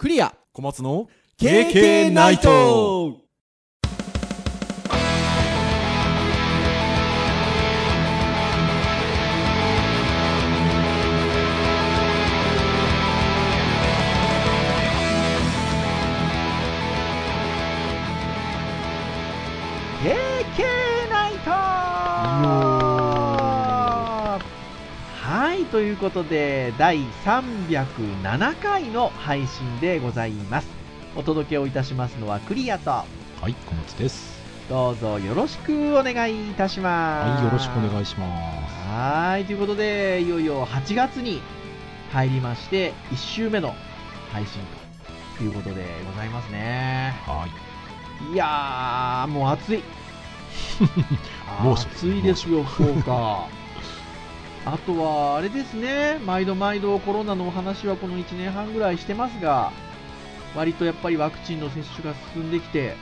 クリア。小松の KK ナイトということで、第307回の配信でございます。お届けをいたしますのはクリアと、はい小松ですどうぞよろしくお願いいたします。はいよろしくお願いしまはい、ということで、いよいよ8月に入りまして、1週目の配信ということでございますね。すはいいやー、もう暑い。猛暑暑いですよ、福岡。あとは、あれですね、毎度毎度コロナのお話はこの1年半ぐらいしてますが、割とやっぱりワクチンの接種が進んできて、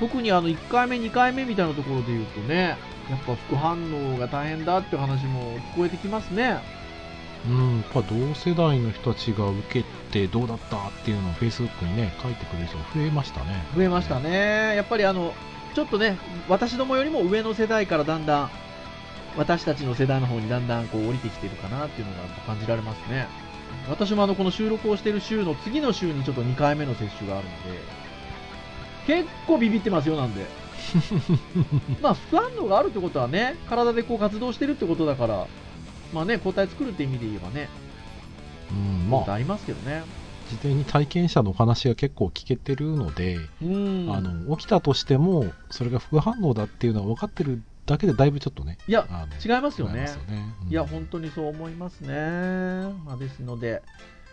特にあの1回目、2回目みたいなところで言うとね、やっぱ副反応が大変だって話も聞こえてきますね。うんやっぱ同世代の人たちが受けてどうだったっていうのをフェイスブックにね書いてくれる人が増えましたね。増えましたね、やっぱりあのちょっとね、私どもよりも上の世代からだんだん、私たちの世代の方にだんだんこう降りてきてるかなっていうのが感じられますね。私もあのこの収録をしている週の次の週にちょっと2回目の接種があるので、結構ビビってますよ、なんで。まあ、副反応があるってことはね、体でこう活動してるってことだから、まあね、抗体作るって意味で言えばね、うんまあまあ、ありますけどね。事前に体験者のお話が結構聞けてるので、うん。あの起きたとしてもそれが副反応だっていうのは分かってるだけでだいぶちょっとねいや、違いますよねねうんいや、本当にそう思いますね。まあ、ですので、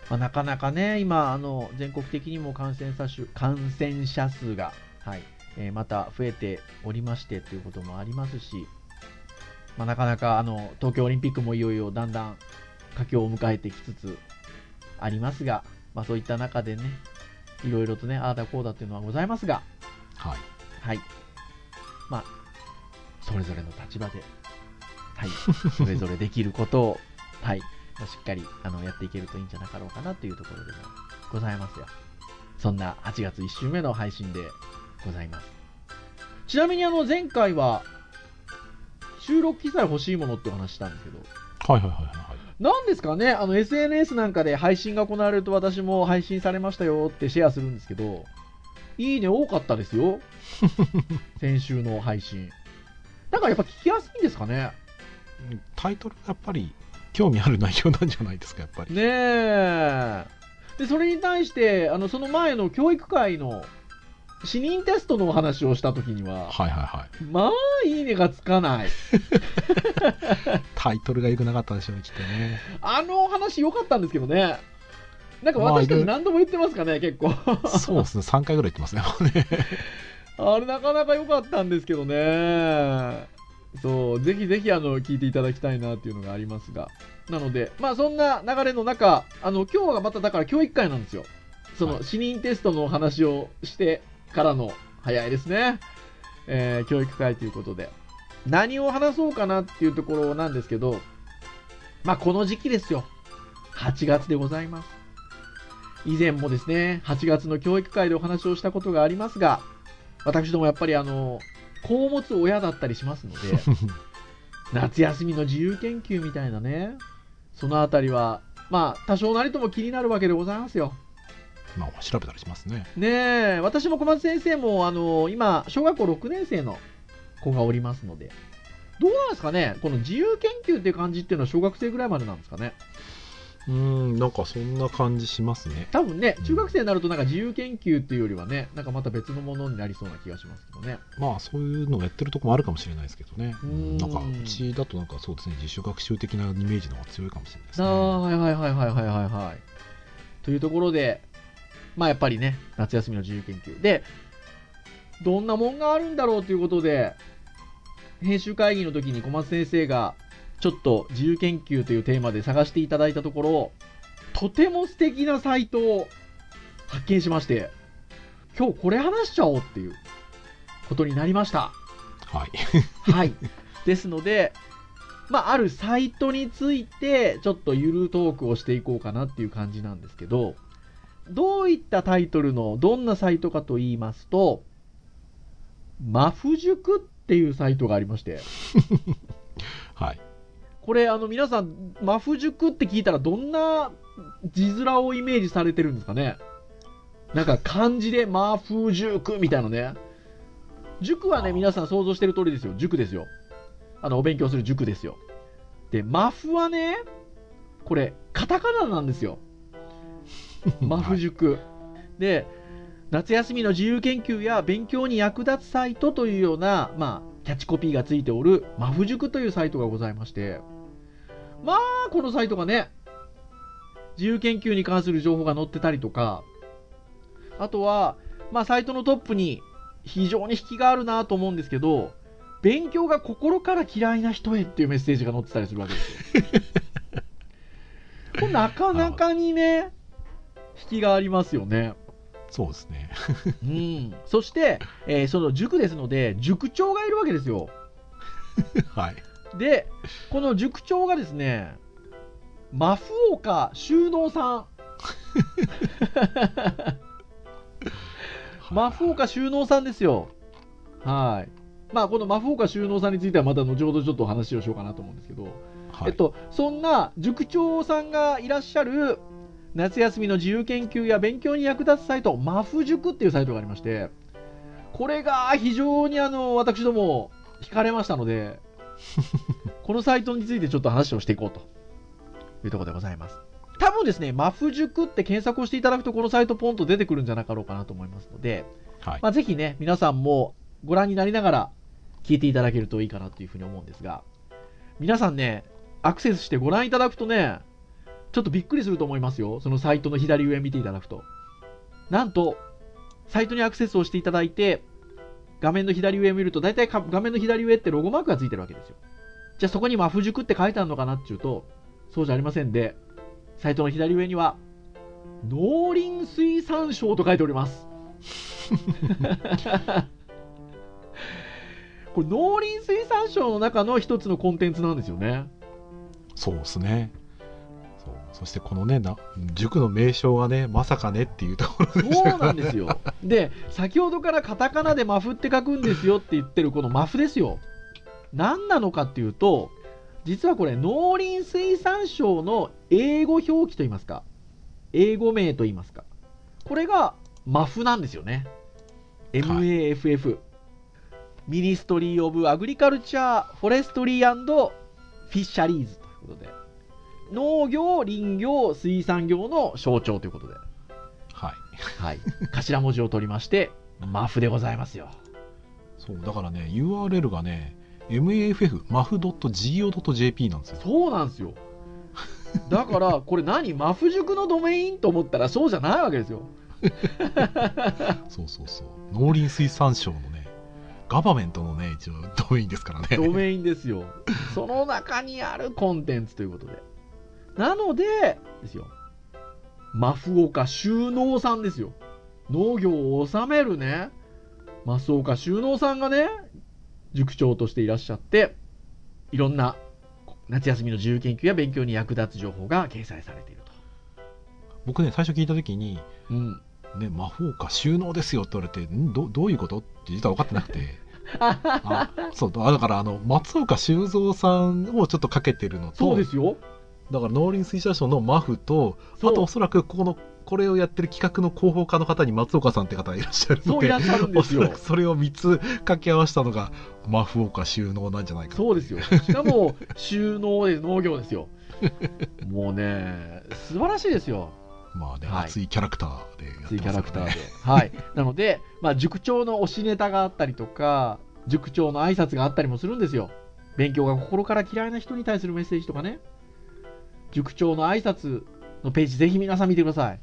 まあ、なかなかね、今、あの全国的にも感染者数感染者数が、はいえーまた増えておりましてということもありますし、まあ、なかなかあの東京オリンピックもいよいよだんだん佳境を迎えてきつつありますが、まあ、そういった中でね、いろいろとね、ああだこうだっていうのはございますが、はいはい。まあ、それぞれの立場で、はい、それぞれできることを、はい、まあしっかりあのやっていけるといいんじゃなかろうかなというところでもございますよ。そんな8月1週目の配信でございます。ちなみにあの前回は、収録機材欲しいものってお話したんですけど、はいはいはいはいなんですかね、あの SNS なんかで配信が行われると私も配信されましたよってシェアするんですけど、いいね多かったですよ。先週の配信。なんかやっぱ聞きやすいんですかね。うんタイトルがやっぱり興味ある内容なんじゃないですかやっぱりねえ。で、それに対して、あの、その前の教育会の視認テストのお話をしたときには、はいはいはいまあ、いいねがつかない。タイトルが良くなかったでしょうねきっとねあのお話良かったんですけどね。なんかまあ私たち何度も言ってますかね、結構。そうですね3回ぐらい言ってますねもうねあれなかなか良かったんですけどね。そう、ぜひぜひあの聞いていただきたいなっていうのがありますが。なので、まあそんな流れの中、あの今日はまただから教育会なんですよ。そのはい視認テストのお話をしてからの早いですね。えー教育会ということで。何を話そうかなっていうところなんですけど、まあこの時期ですよ。8月でございます。以前もですね、8月の教育会でお話をしたことがありますが、私どもやっぱりあの、子を持つ親だったりしますので、夏休みの自由研究みたいなね、そのあたりは、まあ、多少なりとも気になるわけでございますよ。まあ調べたりしますねねえ、私も小松先生も、あの、今、小学校6年生の子がおりますので、どうなんですかねこの自由研究っていう感じっていうのは小学生ぐらいまでなんですかねうーんなんかそんな感じしますね多分ねう、ん中学生になるとなんか自由研究っていうよりはね、なんかまた別のものになりそうな気がしますけどね。まあそういうのをやってるとこもあるかもしれないですけどねうーんなんかうちだとなんかそうですね自主学習的なイメージの方が強いかもしれないですあねあはいはいはいはいはいはいはい。というところで、まあやっぱりね、夏休みの自由研究。で、どんなもんがあるんだろうということで、編集会議の時に小松先生が、ちょっと自由研究というテーマで探していただいたところ、とても素敵なサイトを発見しまして、今日これ話しちゃおうっていうことになりました。はい はい。ですので、まあ、あるサイトについて、ちょっとゆるトークをしていこうかなっていう感じなんですけど、どういったタイトルのどんなサイトかと言いますと、マフ塾っていうサイトがありまして、はい。これ、あの、皆さん、マフ塾って聞いたらどんな字面をイメージされてるんですかね？なんか漢字でマフ塾みたいなね。塾はね、皆さん想像してる通りですよ。塾ですよ。あの、お勉強する塾ですよ。で、マフはね、これ、カタカナなんですよ。マフ塾。で、夏休みの自由研究や勉強に役立つサイトというような、まあ、キャッチコピーがついておる、マフ塾というサイトがございまして、まあ、このサイトがね、自由研究に関する情報が載ってたりとか、あとは、まあ、サイトのトップに非常に引きがあるなと思うんですけど、勉強が心から嫌いな人へっていうメッセージが載ってたりするわけですよ。これなかなかにね、引きがありますよね。そうですね。うん。そして、えーその塾ですので、塾長がいるわけですよ。はい。で、この塾長がですね、マフ岡修納さん。マフ岡修納さんですよ。はい。まあ、このマフ岡修納さんについてはまた後ほどちょっとお話をしようかなと思うんですけど、はい。えっと、そんな塾長さんがいらっしゃる夏休みの自由研究や勉強に役立つサイト、マフ塾っていうサイトがありまして、これが非常にあの、私ども惹かれましたので、このサイトについてちょっと話をしていこうというところでございます。多分ですね、マフ塾って検索をしていただくとこのサイトポンと出てくるんじゃなかろうかなと思いますので、はい。まあ、ぜひね、皆さんもご覧になりながら聞いていただけるといいかなというふうに思うんですが、皆さんね、アクセスしてご覧いただくとね、ちょっとびっくりすると思いますよ。そのサイトの左上見ていただくと。なんと、サイトにアクセスをしていただいて、画面の左上見ると、大体か画面の左上ってロゴマークがついてるわけですよ。じゃあそこにマフ塾って書いてあるのかなっていうと、そうじゃありませんで、サイトの左上には、農林水産省と書いております。これ農林水産省の中の一つのコンテンツなんですよね。そうですね。そ。してこのね、な塾の名称がね、まさかねっていうところでそうなんですよ。で、先ほどからカタカナでマフって書くんですよって言ってるこのマフですよ。何なのかっていうと、実はこれ農林水産省の英語表記といいますか、英語名といいますか、これがマフなんですよね。MAFF。 Ministry of Agriculture, Forestry, Fisheries ということで、農業、林業、水産業の省庁ということで、はい。はい、頭文字を取りまして、マフでございますよ。そう、だからね、URL がね、maff、maf.go.jp なんですよ。そうなんですよ。だから、これ何？マフ塾のドメインと思ったらそうじゃないわけですよ。そうそうそう。農林水産省のね、ガバメントのね、一応ドメインですからね。ドメインですよ。その中にあるコンテンツということで。なので、ですよ。マフ岡収納さんですよ。農業を治めるね、増岡収納さんがね、塾長としていらっしゃって、いろんな夏休みの自由研究や勉強に役立つ情報が掲載されていると。僕ね、最初聞いた時に、うん。ね、魔法か収納ですよって言われて、んどどういうことって実は分かってなくて。あそうあだからあの松岡修造さんをちょっとかけてるのとそうですよ。だから農林水産省のマフとあとおそらくここのこれをやってる企画の広報課の方に松岡さんって方がいらっしゃるのでそういらっしゃるんですよおそらく。それを3つ掛け合わせたのがマフ岡収納なんじゃないかそうですよ。しかも、収納で農業ですよ。もうね、素晴らしいですよ。まあね、はい熱いキャラクターでやって熱いキャラクターでますね。はい。なので、まあ、塾長の推しネタがあったりとか、塾長の挨拶があったりもするんですよ。勉強が心から嫌いな人に対するメッセージとかね。塾長の挨拶のページ、ぜひ皆さん見てください。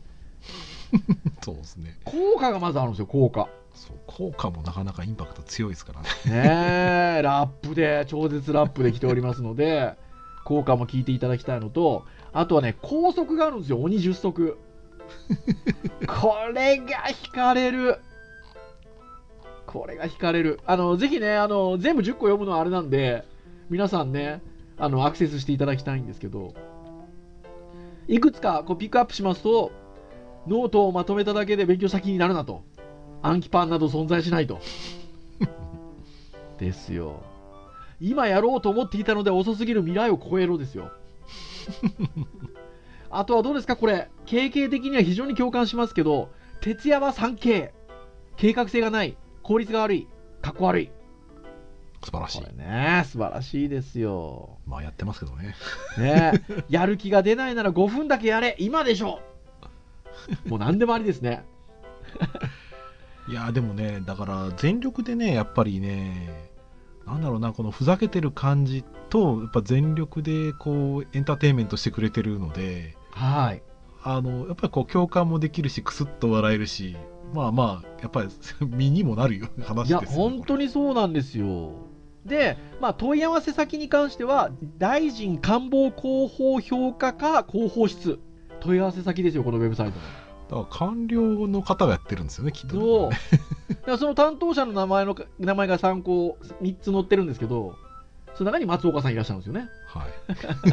そうですね効果がまずあるんですよ、効果。そう効果もなかなかインパクト強いですからねねえ、ラップで、超絶ラップで来ておりますので、効果も聞いていただきたいのと、あとはね、高速があるんですよ、鬼10足。これが惹かれる。これが惹かれる。あの、ぜひね、あの、全部10個読むのはあれなんで、皆さんね、あの、アクセスしていただきたいんですけど、いくつかこうピックアップしますと、ノートをまとめただけで勉強した気になるなと。暗記パンなど存在しないと。ですよ。今やろうと思っていたので遅すぎる未来を超えろですよ。あとはどうですか？これ。経験的には非常に共感しますけど、徹夜は 3K。計画性がない。効率が悪い。かっこ悪い。素晴らしいね、素晴らしいですよ。まあやってますけどねねやる気が出ないなら5分だけやれ今でしょもう何でもありですね。いやでもねだから全力でねやっぱりねなんだろうなこのふざけてる感じとやっぱ全力でこうエンターテインメントしてくれてるのではい。あのやっぱりこう共感もできるしクスッと笑えるしまあまあやっぱり 身にもなるよ話いや、ですよ本当にそうなんですよ。で、まあ、問い合わせ先に関しては、大臣官房広報評価課広報室。問い合わせ先ですよ、このウェブサイトの。だから官僚の方がやってるんですよねきっとねそう。だからその担当者の名前の名前が3個、3つ載ってるんですけど、その中に松岡さんいらっしゃるんですよね。はい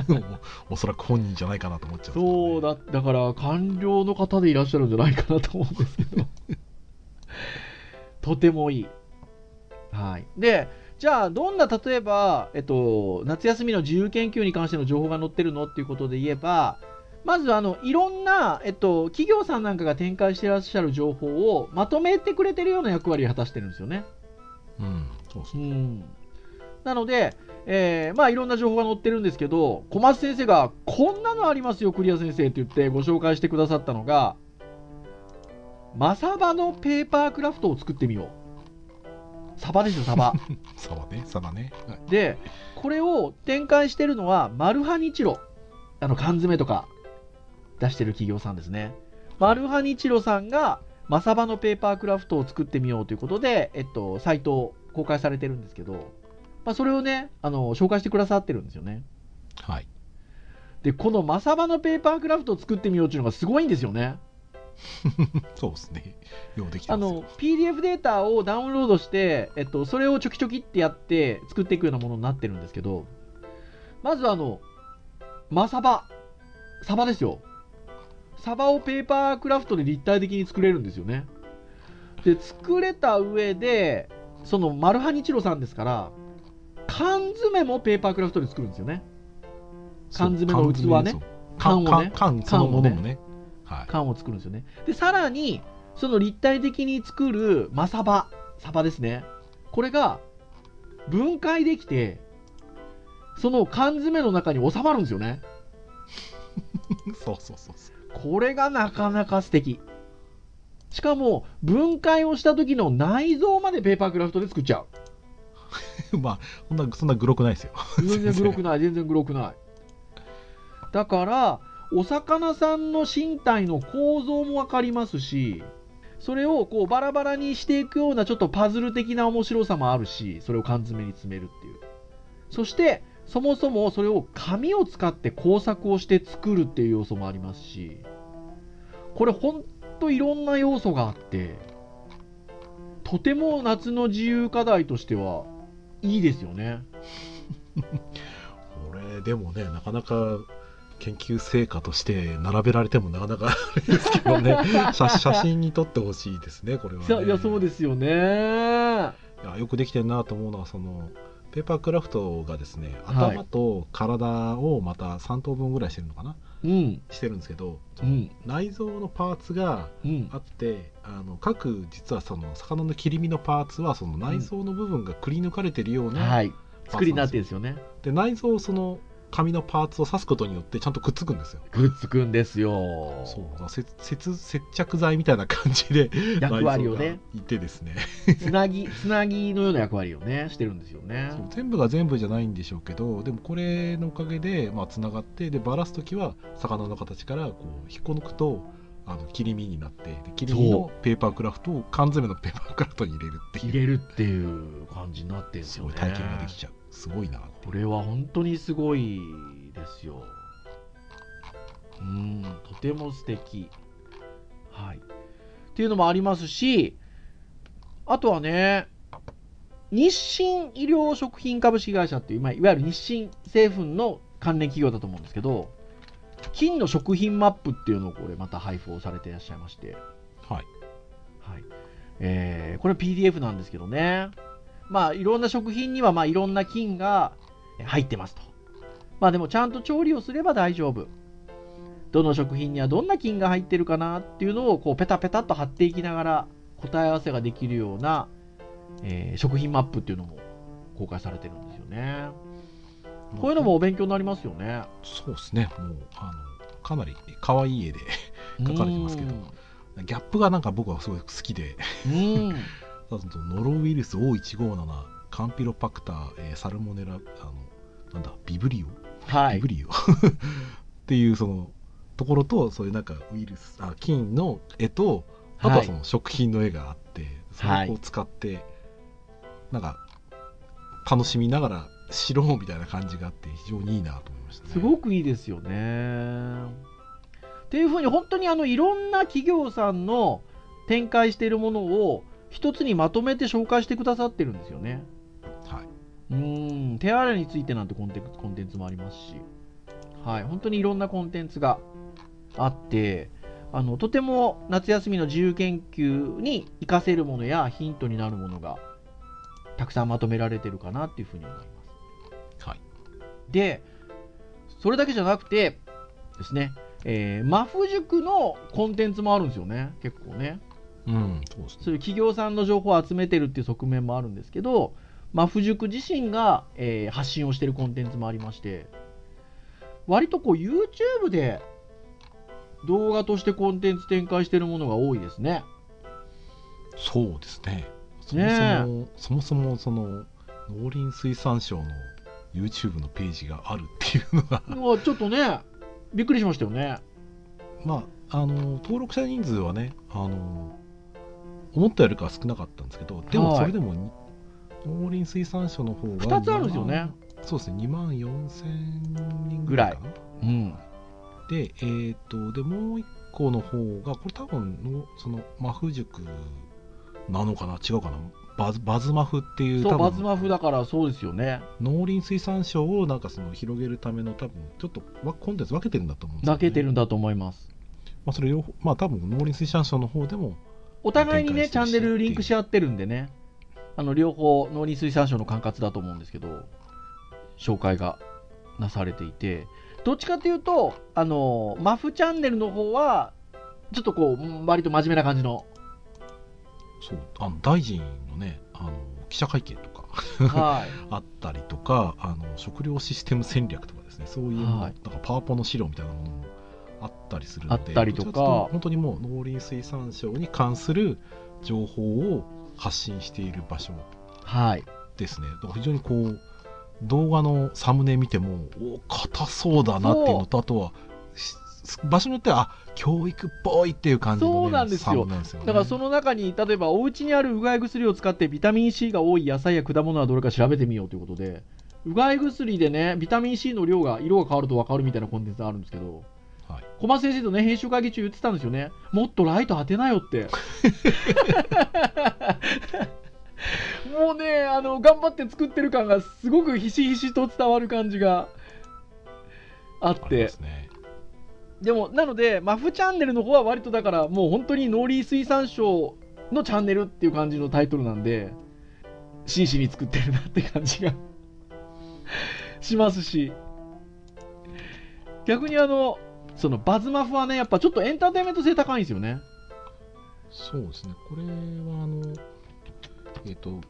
おそらく本人じゃないかなと思っちゃうねそうだ、だから官僚の方でいらっしゃるんじゃないかなと思うんですけど。とてもいい。はい。で、じゃあ、どんな、例えば、えっと、夏休みの自由研究に関しての情報が載ってるのっていうことで言えば、まず、あの、いろんな、えっと、企業さんなんかが展開していらっしゃる情報をまとめてくれてるような役割を果たしてるんですよね。うんそうそううんなので、えーまあいろんな情報が載ってるんですけど、小松先生が、こんなのありますよ、クリア先生って言ってご紹介してくださったのが、マサバのペーパークラフトを作ってみよう。サバですよ、サバ。サバねサバね、はいで、これを展開してるのは、マルハニチロ。あの、缶詰とか出してる企業さんですね。マルハニチロさんが、マサバのペーパークラフトを作ってみようということで、えっと、サイトを公開されてるんですけど、まあ、それをね、あの、紹介してくださってるんですよね。はいで、このマサバのペーパークラフトを作ってみようっていうのがすごいんですよね。そうですねようできてあの、PDF データをダウンロードして、えっと、それをちょきちょきってやって作っていくようなものになってるんですけど、まずあの、マサバ、サバですよ。サバをペーパークラフトで立体的に作れるんですよね。で、作れた上で、そのマルハニチロさんですから、缶詰もペーパークラフトで作るんですよね。缶詰の器ね缶をね缶缶そのものもねはい缶を作るんですよね。で、さらに、その立体的に作るマサバ、サバですね。これが分解できて、その缶詰の中に収まるんですよね。そうそうそうそこれがなかなか素敵。しかも、分解をした時の内臓までペーパークラフトで作っちゃう。う まあそんなそんなグロくないですよ全然グロくない、全然グロくない。だから、お魚さんの身体の構造もわかりますし、それをこうバラバラにしていくようなちょっとパズル的な面白さもあるし、それを缶詰に詰めるっていう。そして、そもそもそれを紙を使って工作をして作るっていう要素もありますし、これほんといろんな要素があって、とても夏の自由課題としてはいいですよね。これでもねなかなか研究成果として並べられてもなかなかですけどね 写写真に撮ってほしいですねこれは、ね、いやそうですよね。いやよくできてるなと思うのはそのペーパークラフトがですねはい頭と体をまた3等分ぐらいしてるのかな？うん、してるんですけど、うん、内臓のパーツがうんあ。ってあの各実はその魚の切り身のパーツはその内臓の部分がくり抜かれてるような、はい。作りになってるんですよね。で内臓をその紙のパーツを刺すことによってちゃんとくっつくんですよ。くっつくんですよ。そう。接接接着剤みたいな感じで 役割をね。いてですね。つなぎ、つなぎのような役割をね、してるんですよね。全部が全部じゃないんでしょうけどでもこれのおかげでまあつながってでばらす時は魚の形からこう引っこ抜くとあの切り身になってで切り身のペーパークラフトを缶詰のペーパークラフトに入れるっていう。入れるっていう感じになってるんですよね。すごい体験ができちゃうすごいなこれは本当にすごいですよ。うん、とても素敵。はい。っていうのもありますし、あとはね、日清医療食品株式会社っていう、まあ、いわゆる日清製粉の関連企業だと思うんですけど、金の食品マップっていうのをこれまた配布をされていらっしゃいまして、はいはいえーこれ PDF なんですけどね、まあ、いろんな食品にはまあいろんな菌が入ってますと。まあでもちゃんと調理をすれば大丈夫。どの食品にはどんな菌が入ってるかなっていうのをこうペタペタっと貼っていきながら答え合わせができるような、えー食品マップっていうのも公開されてるんですよね。こういうのもお勉強になりますよね。そうですねもうあのかなり可愛い絵で 書かれてますけどギャップがなんか僕はすごい好きでうん。ノロウイルス O157 カンピロパクター、えーサルモネラあのなんだビブリオ？はいビブ。リオ？っていうそのところとそういうなんかウイルスあ菌の絵とあとははいその食品の絵があって、それを使ってなんか楽しみながら知ろうみたいな感じがあって非常にいいなと思いましたね。すごくいいですよね。っていうふうに本当にあのいろんな企業さんの展開しているものを一つにまとめて紹介してくださってるんですよね。はい、うん、手洗いについてなんてコンテコンテンツもありますし、はい、本当にいろんなコンテンツがあって、あのとても夏休みの自由研究に活かせるものやヒントになるものがたくさんまとめられてるかなっていうふうに思います。はい、で、それだけじゃなくてですね、えー、マフ塾のコンテンツもあるんですよね、結構ね。うん、そうですね。そういう企業さんの情報を集めてるっていう側面もあるんですけど、マフ塾自身が、えー発信をしてるコンテンツもありまして、割とこう YouTube で動画としてコンテンツ展開してるものが多いですね。そうですね。そもそも、そもそもその農林水産省の YouTube のページがあるっていうのがちょっとね、びっくりしましたよね。まあ、あの登録者人数はねあの思ったよりかは少なかったんですけどでもはいそれでもに、農林水産省の方が2つあるんですよね。そうですね2万4千人ぐらいかなうん。でえーっとでもう一個の方がこれ多分のそのマフ塾なのかな違うかなバズバズマフっていうそう、バズマフだからそうですよね。農林水産省をなんかその広げるための多分ちょっとわコンテンツ分けてるんだと思うんですよ、ね、分けてるんだと思います。まあそれ両方まあ多分農林水産省の方でもお互いにね、チャンネルリンクし合ってるんでね、あの両方、農林水産省の管轄だと思うんですけど、紹介がなされていて、どっちかっていうと、あのマフチャンネルの方は、ちょっとこう、うん割と真面目な感じの、そうあの大臣のねあの記者会見とか。はい、あったりとかあの食料システム戦略とかですね。そういうの、はい。なんかパワポの資料みたいなものもあったりするのであったりとか。本当にもう農林水産省に関する情報を発信している場所はい、ですね。だから非常にこう動画のサムネ見てもお硬そうだなっていうのとあとはし場所によってはあ教育っぽいっていう感じの、ね、そうなんですよ。ね。だからその中に、例えばお家にあるうがい薬を使ってビタミン C が多い野菜や果物はどれか調べてみようということで、うがい薬でね、ビタミン C の量が、色が変わると分かるみたいなコンテンツがあるんですけど、はい小松先生とね、編集会議中言ってたんですよね。もっとライト当てなよって。もうね、あの、頑張って作ってる感がすごくひしひしと伝わる感じがあってねでも、なので、マフチャンネルの方は割とだから、もう本当に農林水産省のチャンネルっていう感じのタイトルなんで、真摯に作ってるなって感じがしますし、逆にあの、そのバズマフはね、やっぱちょっとエンターテインメント性高いんですよね。そうですね、これはあの、えっ、と、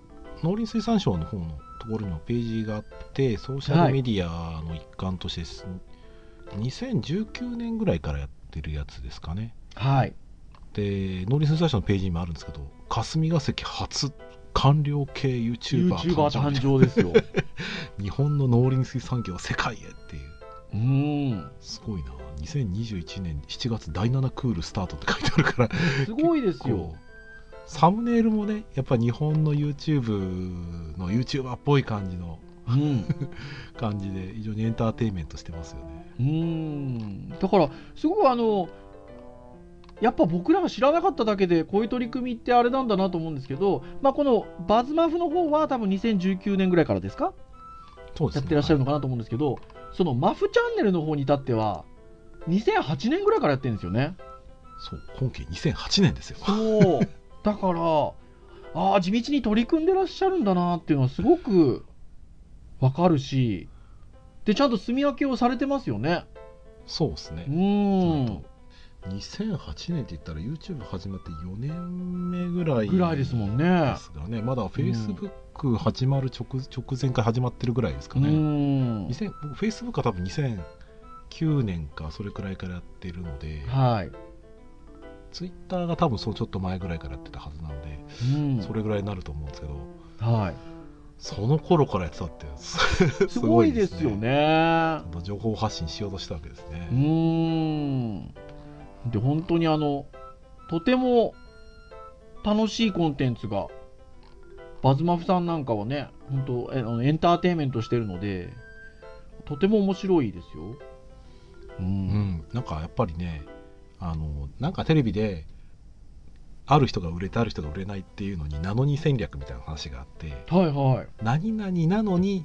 農林水産省の方のところにもページがあって、ソーシャルメディアの一環としてです、2019年ぐらいからやってるやつですかね。はい。で、農林水産省のページにもあるんですけど、霞が関初官僚系 YouTuber, YouTuber 誕誕生生ですよ。日本の農林水産業を世界へっていう、うーん。すごいな、2021年7月第7クールスタートって書いてあるから、すごいですよ。サムネイルもねやっぱ日本の YouTube の YouTuber っぽい感じのうん。感じで非常にエンターテインメントしてますよね。うーん。だからすごくあのやっぱ僕らが知らなかっただけでこういう取り組みってあれなんだなと思うんですけど、まあ、このバズマフの方は多分2019年ぐらいからですか？そうですね。やってらっしゃるのかなと思うんですけど、そのマフチャンネルの方に至っては2008年ぐらいからやってるんですよね。そう本家2008年ですよそう。だから、ああ、地道に取り組んでらっしゃるんだなっていうのはすごくわかるし、で、ちゃんと住み分けをされてますよね。そうですねうーん。2008年って言ったら YouTube 始まって4年目ぐらいぐらいですもんねで。すがねまだ Facebook 始まる直直前から始まってるぐらいですかうね、ん。2000僕 Facebook は多分2009年かそれくらいからやってるのではい。Twitter が多分そうちょっと前ぐらいからやってたはずなので、うん。それぐらいになると思うんですけどはい。その頃からやってたってす すごいですよね。情報発信しようとしたわけですうね、ーん。で、本当にあの、とても楽しいコンテンツが、バズマフさんなんかはね、本当えあのエンターテインメントしてるので、とても面白いですよ。う。うんん、なんかやっぱりねあのなんかテレビである人が売れてある人が売れないっていうのにナノニ戦略みたいな話があってはいはい。何々なのに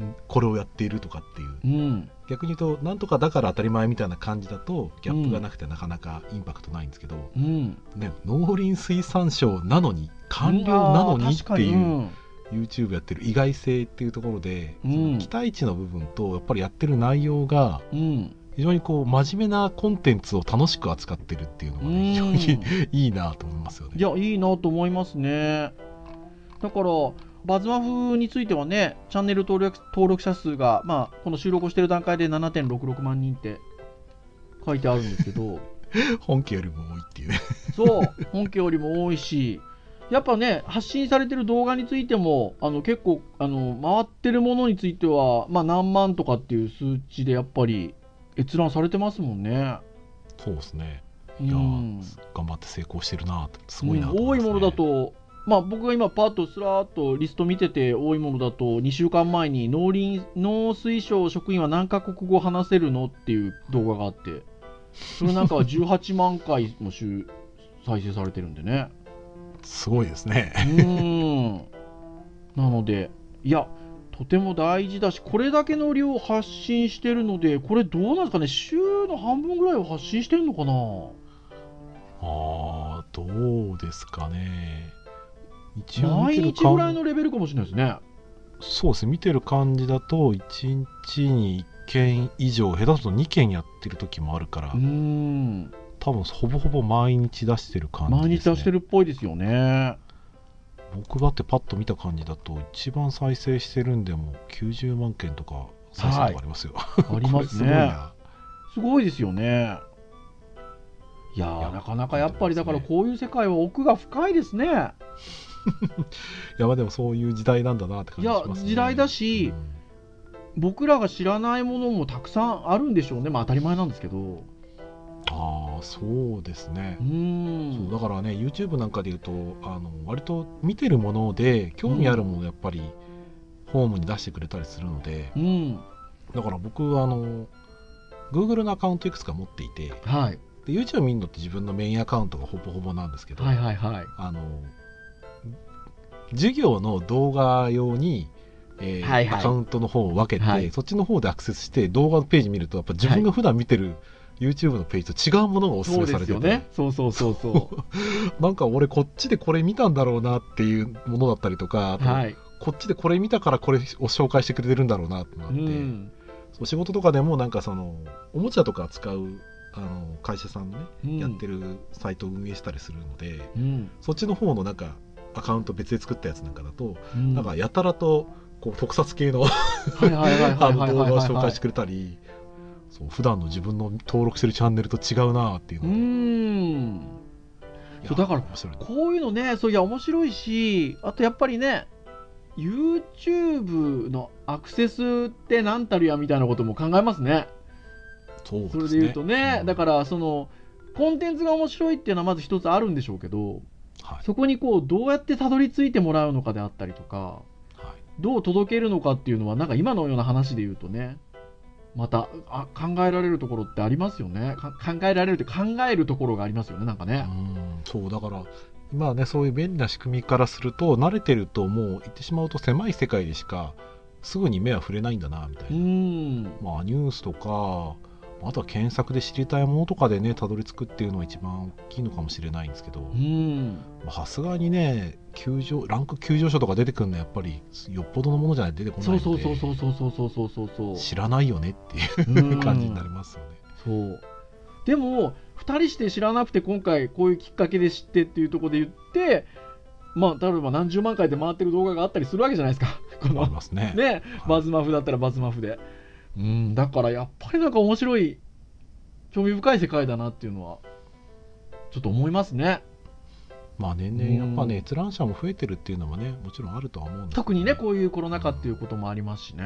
んこれをやっているとかっていううん。逆に言うとなんとかだから当たり前みたいな感じだとギャップがなくてなかなかインパクトないんですけど、うん。ね、農林水産省なのに官僚なのにっていう YouTube やってる意外性っていうところで、うん期待値の部分とやっぱりやってる内容が。非常にこう真面目なコンテンツを楽しく扱ってるっていうのがね非常うんにいいなと思いますよね。いや、いいなと思いますね。だから、バズマフについてはね、チャンネル登録登録者数が、まあ、この収録をしている段階で7.66万人って書いてあるんですけど、本家よりも多いっていうね。そう、本家よりも多いし、やっぱね、発信されてる動画についても、あの結構あの、回ってるものについては、まあ、何万とかっていう数値でやっぱり閲覧されてますもんね。そうですね。ういやーん頑張って成功してるなってすごいなとうん多思いものだと、まあ、僕が今、パッとすらーっとリスト見てて、多いものだと、2週間前に農林農水省職員は何カ国語話せるのっていう動画があって、それなんかは18万回も週再生されてるんでね。すごいですね。うーん。なので、いや、とても大事だし、これだけの量発信してるので、これどうなんですかね、週の半分ぐらいは発信してるのかな？ああどうですかね。一応見毎日ぐらい感のレベルかもしれないですね。そうですね見てる感じだと1日に1件以上下手すると2件やってる時もあるから、うーん。多分ほぼほぼ毎日出してる感じです、ね、毎日出してるっぽいですよね。僕だってパッと見た感じだと一番再生してるんでも90万件とか再生とかありますよ、ありますね。なすごいですよね。いやなかなかやっぱりだから本こういう世界は奥が深いですね。いやまあでもそういう時代なんだなって感じしますねいや時代だし僕らが知らないものもたくさんあるんでしょうね。まあ当たり前なんですけど。うんああそうですねう、ーん。そうだからね YouTube なんかで言うとあの割と見てるもので興味あるものをやっぱりホームに出してくれたりするので、うん。だから僕あの Google のアカウントいくつか持っていてはい。で YouTube 見るのって自分のメインアカウントがほぼほぼなんですけど、はいはいはい。あの授業の動画用に、えーはいはいアカウントの方を分けて、はいそっちの方でアクセスして動画のページ見るとやっぱ自分が普段見てる YouTube のページと違うものがおすすめされてて、ですよね。そうそうそうそ なんか俺こっちでこれ見たんだろうなっていうものだったりとか、はい。こっちでこれ見たからこれを紹介してくれてるんだろうなってなうって、ん。そう仕事とかでもなんかそのおもちゃとか扱うあの会社さんのね、うんやってるサイトを運営したりするのでうん。そっちの方のなんかアカウント別で作ったやつなんかだと、うんなんかやたらとこう特撮系の動画を紹介してくれたりそう普段の自分の登録してるチャンネルと違うなっていううのを。ーん。そうだから面白いこういうのね、そういや面白いし、あとやっぱりね、YouTube のアクセスって何たるやみたいなことも考えますね。そうですね。それで言うとね、うん。だからそのコンテンツが面白いっていうのはまず一つあるんでしょうけど、はい。そこにこうどうやってたどり着いてもらうのかであったりとか、はいどう届けるのかっていうのは、なんか今のような話で言うとね、またあ考えられるところってありますよね。か考えられるって考えるところがありますよね、なんかね。うんそうだから今はねそういう便利な仕組みからすると慣れてるともう言ってしまうと狭い世界でしかすぐに目は触れないんだなみたいうな、ん。まあニュースとかあとは検索で知りたいものとかでねたどり着くっていうのは一番大きいのかもしれないんですけど。うん。さすがにね急上ランク急上昇とか出てくるのはやっぱりよっぽどのものじゃないと出てこないので。そうそうそうそうそうそうそうそう知らないよねっていううん感じになりますよね。そう。でも2人して知らなくて今回こういうきっかけで知ってっていうところで言ってまあ例えば何十万回で回ってる動画があったりするわけじゃないですか。こありのますね。ねはい。バズマフだったらバズマフでうんだからやっぱりなんか面白い興味深い世界だなっていうのはちょっと思いますね。まあ年々やっぱね閲覧者も増えてるっていうのもねもちろんあるとは思うんですけど特にねこういうコロナ禍っていうこともありますしね。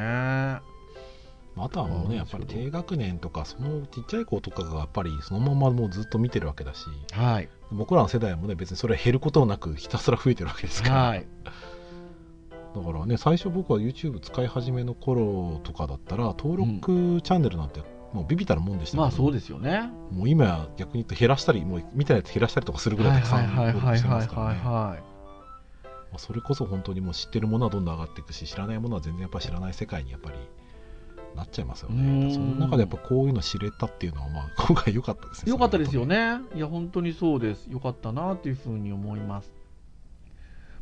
あとはもうねやっぱり低学年とかそのちっちゃい子とかがやっぱりそのままもうずっと見てるわけだし。はい。僕らの世代もね別にそれは減ることなくひたすら増えてるわけですから、はいだからね最初僕は YouTube 使い始めの頃とかだったら登録チャンネルなんてもうビビたるもんでしたけど、まあそうですよね。もう今や逆に言うと減らしたりもう見たやつ減らしたりとかするぐらいたくさんはいはい登録してはいはい。ますからね。はいまあそれこそ本当にもう知ってるものはどんどん上がっていくし知らないものは全然やっぱり知らない世界にやっぱりなっちゃいますよね。その中でやっぱこういうの知れたっていうのはまあ 今回良かったですね。よかったですよね。ね。いや、本当にそうです。よかったなというふうに思います。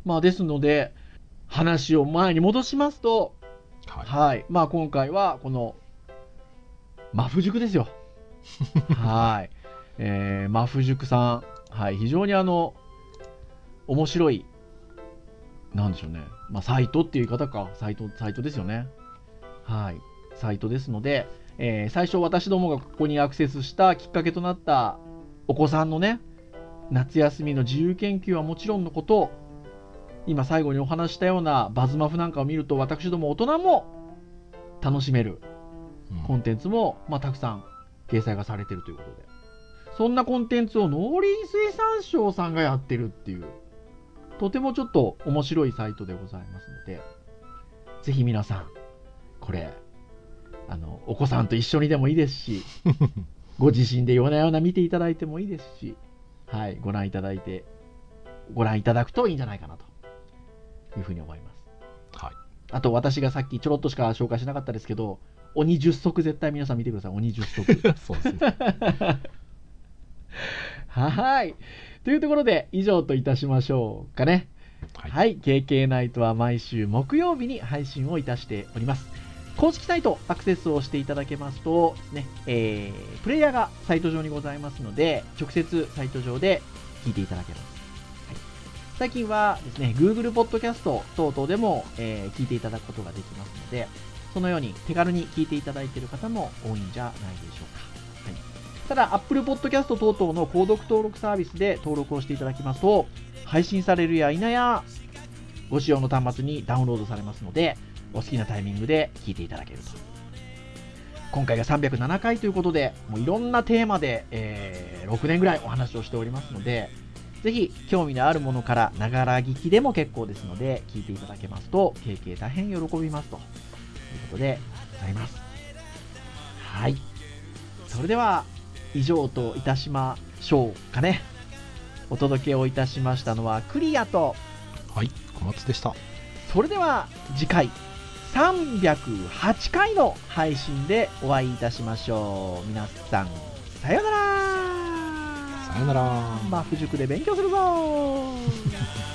まあ、ですので、話を前に戻しますと、はいはい。まあ、今回は、この、マフ塾ですよ。はい。えー、マフ塾さん、はい。非常にあの、面白い、なんでしょうね。まあ、サイトっていう言い方か。サイト、サイトですよね。はい。サイトですので、えー最初私どもがここにアクセスしたきっかけとなったお子さんのね夏休みの自由研究はもちろんのこと今最後にお話ししたようなバズマフなんかを見ると私ども大人も楽しめるうん。コンテンツも、まあ、たくさん掲載がされているということで。そんなコンテンツを農林水産省さんがやってるっていうとてもちょっと面白いサイトでございますのでぜひ皆さんこれあのお子さんと一緒にでもいいですし ご自身で夜な夜な見ていただいてもいいですし、はい、ご覧いただいてご覧いただくといいんじゃないかなというふうに思いますはいあと私がさっきちょろっとしか紹介しなかったですけど鬼10足絶対皆さん見てください鬼10足 そうですねはい。というところで、以上といたしましょうかね。はいはい。KK ナイトは毎週木曜日に配信をいたしております。公式サイトアクセスをしていただけますと、ね、えー、プレイヤーがサイト上にございますので、直接サイト上で聞いていただけます。最近はですね、Google Podcast 等々でも、えー聞いていただくことができますので、そのように手軽に聞いていただいている方も多いんじゃないでしょうか。はいただ、Apple Podcast 等々の購読登録サービスで登録をしていただきますと、配信されるや否や、ご使用の端末にダウンロードされますので、お好きなタイミングで聞いていただけると。今回が307回ということで、もういろんなテーマで、えー6年ぐらいお話をしておりますので、ぜひ興味のあるものからながら聞きでも結構ですので、聞いていただけますと、経験大変喜びますということでございます。はい。それでは、以上といたしましょうかね。お届けをいたしましたのはクリアと、はい小松でしたそれでは次回308回の配信でお会いいたしましょう。皆さん、さようならささよなら。マック塾で勉強するぞ